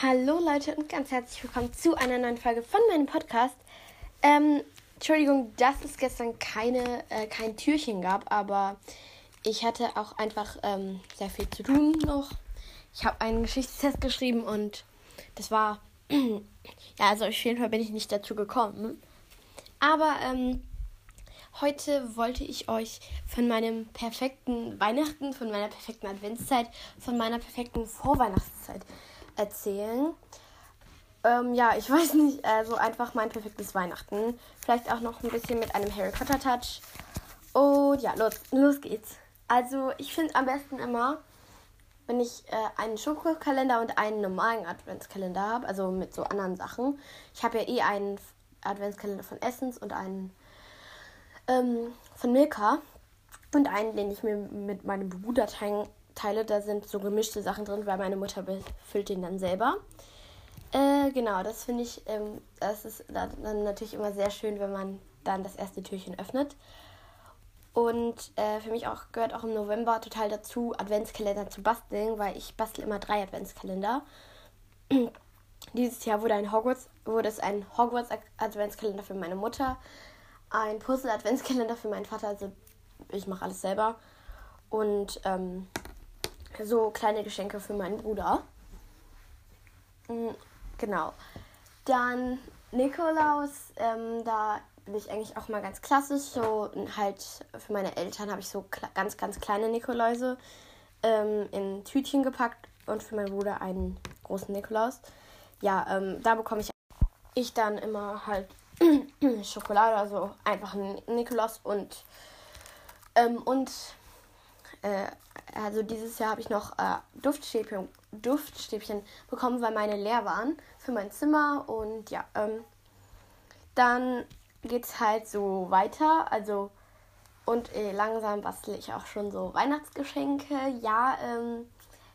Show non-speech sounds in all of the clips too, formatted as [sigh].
Hallo Leute und ganz herzlich willkommen zu einer neuen Folge von meinem Podcast. Ähm, Entschuldigung, dass es gestern keine, äh, kein Türchen gab, aber ich hatte auch einfach ähm, sehr viel zu tun noch. Ich habe einen Geschichtstest geschrieben und das war, [clears throat] ja, also auf jeden Fall bin ich nicht dazu gekommen. Aber ähm, heute wollte ich euch von meinem perfekten Weihnachten, von meiner perfekten Adventszeit, von meiner perfekten Vorweihnachtszeit erzählen. Ähm, ja, ich [laughs] weiß nicht, also einfach mein perfektes Weihnachten. Vielleicht auch noch ein bisschen mit einem Harry Potter Touch. Und ja, los, los geht's. Also ich finde am besten immer, wenn ich äh, einen Schokokalender und einen normalen Adventskalender habe, also mit so anderen Sachen. Ich habe ja eh einen Adventskalender von Essence und einen ähm, von Milka. Und einen, den ich mir mit meinem Bruder teilen Teile, da sind so gemischte Sachen drin, weil meine Mutter befüllt den dann selber. Äh, genau, das finde ich, ähm, das ist dann natürlich immer sehr schön, wenn man dann das erste Türchen öffnet. Und äh, für mich auch gehört auch im November total dazu, Adventskalender zu basteln, weil ich bastel immer drei Adventskalender. [clears throat] Dieses Jahr wurde ein Hogwarts, wurde es ein Hogwarts Adventskalender für meine Mutter, ein Puzzle Adventskalender für meinen Vater, also ich mache alles selber. Und ähm, so kleine Geschenke für meinen Bruder. Mhm, genau. Dann Nikolaus, ähm, da bin ich eigentlich auch mal ganz klassisch. So halt für meine Eltern habe ich so ganz, ganz kleine Nikoläuse ähm, in Tütchen gepackt und für meinen Bruder einen großen Nikolaus. Ja, ähm, da bekomme ich, ich dann immer halt [clears throat] Schokolade, also einfach einen Nikolaus und, ähm, und äh, also dieses Jahr habe ich noch äh, Duftstäbchen, Duftstäbchen bekommen, weil meine leer waren für mein Zimmer. Und ja, ähm, dann geht es halt so weiter. Also, und äh, langsam bastle ich auch schon so Weihnachtsgeschenke. Ja, ähm,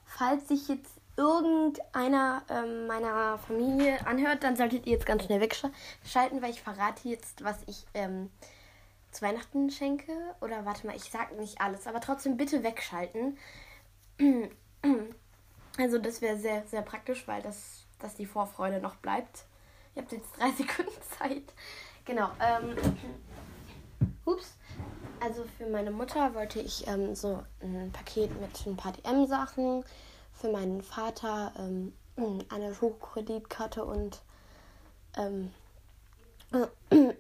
falls sich jetzt irgendeiner ähm, meiner Familie anhört, dann solltet ihr jetzt ganz schnell wegschalten, weil ich verrate jetzt, was ich ähm, zu Weihnachten schenke. Oder warte mal, ich sag nicht alles, aber trotzdem bitte wegschalten. [clears throat] Also das wäre sehr, sehr praktisch, weil das, dass die Vorfreude noch bleibt. Ihr habt jetzt drei [laughs] Sekunden Zeit. Genau. Ähm, [clears throat] ups. Also für meine Mutter wollte ich ähm, so ein Paket mit ein paar DM-Sachen. Für meinen Vater ähm, [clears throat] eine Schokokreditkarte und ähm,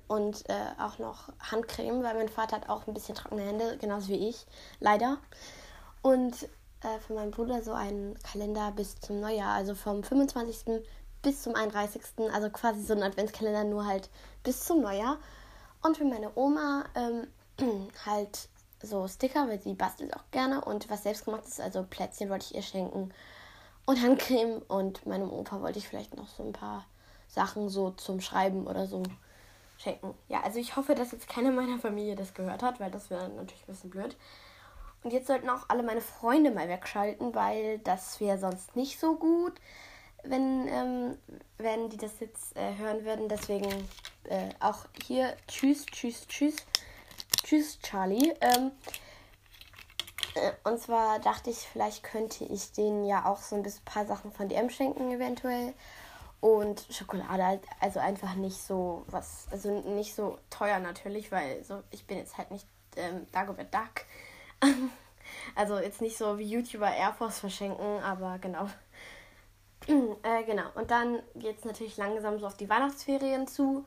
und äh, auch noch Handcreme, weil mein Vater hat auch ein bisschen trockene Hände, genauso wie ich, leider. Und äh, für meinen Bruder so einen Kalender bis zum Neujahr, also vom 25. bis zum 31. Also quasi so ein Adventskalender, nur halt bis zum Neujahr. Und für meine Oma ähm, [clears throat] halt so Sticker, weil sie bastelt auch gerne. Und was selbstgemachtes, also Plätzchen wollte ich ihr schenken. Und Handcreme. Und meinem Opa wollte ich vielleicht noch so ein paar Sachen so zum Schreiben oder so schenken. Ja, also ich hoffe, dass jetzt keiner meiner Familie das gehört hat, weil das wäre natürlich ein bisschen blöd. Und jetzt sollten auch alle meine Freunde mal wegschalten, weil das wäre sonst nicht so gut, wenn, ähm, wenn die das jetzt äh, hören würden. Deswegen äh, auch hier tschüss, tschüss, tschüss. Tschüss, Charlie. Ähm, äh, und zwar dachte ich, vielleicht könnte ich denen ja auch so ein paar Sachen von DM schenken, eventuell. Und Schokolade halt, also einfach nicht so was, also nicht so teuer natürlich, weil so ich bin jetzt halt nicht ähm, Dagobert Duck. [laughs] also jetzt nicht so wie YouTuber Air Force verschenken, aber genau. [clears throat] äh, genau. Und dann geht es natürlich langsam so auf die Weihnachtsferien zu.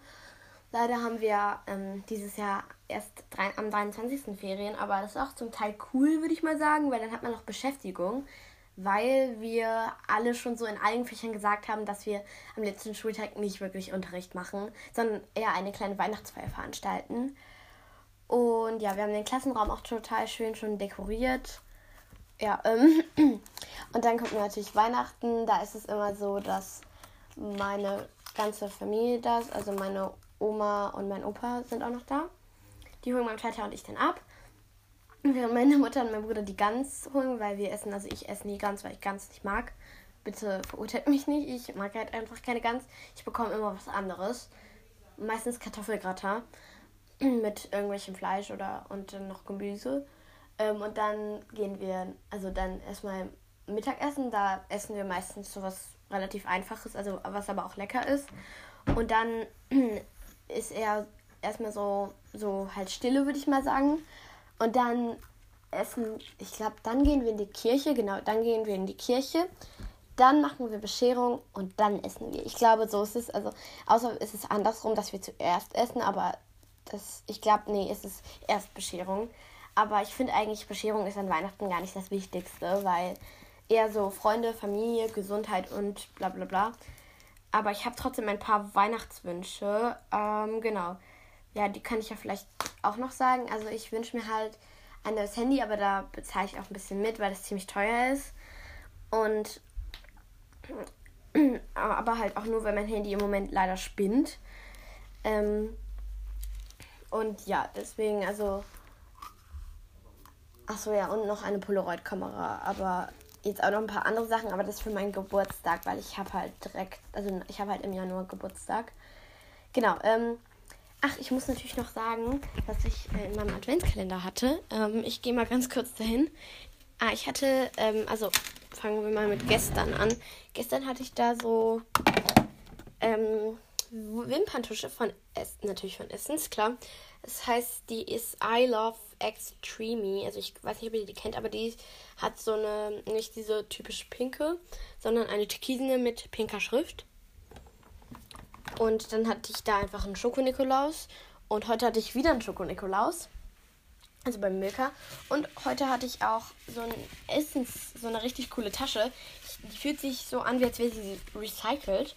Leider haben wir ähm, dieses Jahr erst drei, am 23. Ferien, aber das ist auch zum Teil cool, würde ich mal sagen, weil dann hat man noch Beschäftigung weil wir alle schon so in allen Fächern gesagt haben, dass wir am letzten Schultag nicht wirklich Unterricht machen, sondern eher eine kleine Weihnachtsfeier veranstalten. Und ja, wir haben den Klassenraum auch total schön schon dekoriert. Ja, ähm, [clears throat] und dann kommt natürlich Weihnachten. Da ist es immer so, dass meine ganze Familie da ist. Also meine Oma und mein Opa sind auch noch da. Die holen mein Vater und ich dann ab. Während meine Mutter und mein Bruder die Gans holen, weil wir essen, also ich esse nie Gans, weil ich Gans nicht mag. Bitte verurteilt mich nicht, ich mag halt einfach keine Gans. Ich bekomme immer was anderes. Meistens Kartoffelgratin [clears throat] mit irgendwelchem Fleisch oder und dann noch Gemüse. Ähm, und dann gehen wir, also dann erstmal Mittagessen, da essen wir meistens sowas relativ einfaches, also was aber auch lecker ist. Und dann [clears throat] ist er erstmal so, so halt Stille, würde ich mal sagen. Und dann essen, ich glaube, dann gehen wir in die Kirche, genau, dann gehen wir in die Kirche. Dann machen wir Bescherung und dann essen wir. Ich glaube, so ist es. Also, außer ist es andersrum, dass wir zuerst essen, aber das, ich glaube, nee, es ist erst Bescherung. Aber ich finde eigentlich, Bescherung ist an Weihnachten gar nicht das Wichtigste, weil eher so Freunde, Familie, Gesundheit und bla bla bla. Aber ich habe trotzdem ein paar Weihnachtswünsche. Ähm, genau. Ja, die kann ich ja vielleicht auch noch sagen. Also ich wünsche mir halt ein neues Handy, aber da bezahle ich auch ein bisschen mit, weil das ziemlich teuer ist. Und [clears throat] aber halt auch nur, weil mein Handy im Moment leider spinnt. Ähm, und ja, deswegen, also Achso, ja, und noch eine Polaroid-Kamera. Aber jetzt auch noch ein paar andere Sachen, aber das für meinen Geburtstag, weil ich habe halt direkt, also ich habe halt im Januar Geburtstag. Genau, ähm, ach, ich muss natürlich noch sagen, was ich äh, in meinem Adventskalender hatte. Ähm, ich gehe mal ganz kurz dahin. Ah, ich hatte, ähm, also fangen wir mal mit gestern an. Gestern hatte ich da so, ähm, Wimperntusche von Essence, natürlich von Essence, klar. Das heißt, die ist I Love Extreme. Also ich weiß nicht, ob ihr die kennt, aber die hat so eine, nicht diese typische pinke, sondern eine türkisene mit pinker Schrift. Und dann hatte ich da einfach einen Schoko-Nikolaus. Und heute hatte ich wieder einen Schoko-Nikolaus. Also beim Milka. Und heute hatte ich auch so ein Essens, so eine richtig coole Tasche. Die fühlt sich so an, wie als wäre sie recycelt.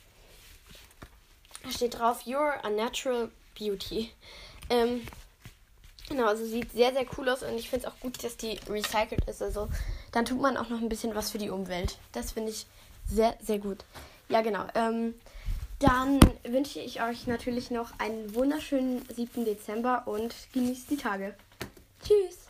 Da steht drauf, You're a Natural Beauty. Ähm, genau, also sieht sehr, sehr cool aus und ich finde es auch gut, dass die recycelt ist. Also dann tut man auch noch ein bisschen was für die Umwelt. Das finde ich sehr, sehr gut. Ja, genau. Ähm, dann wünsche ich euch natürlich noch einen wunderschönen 7. Dezember und genießt die Tage. Tschüss.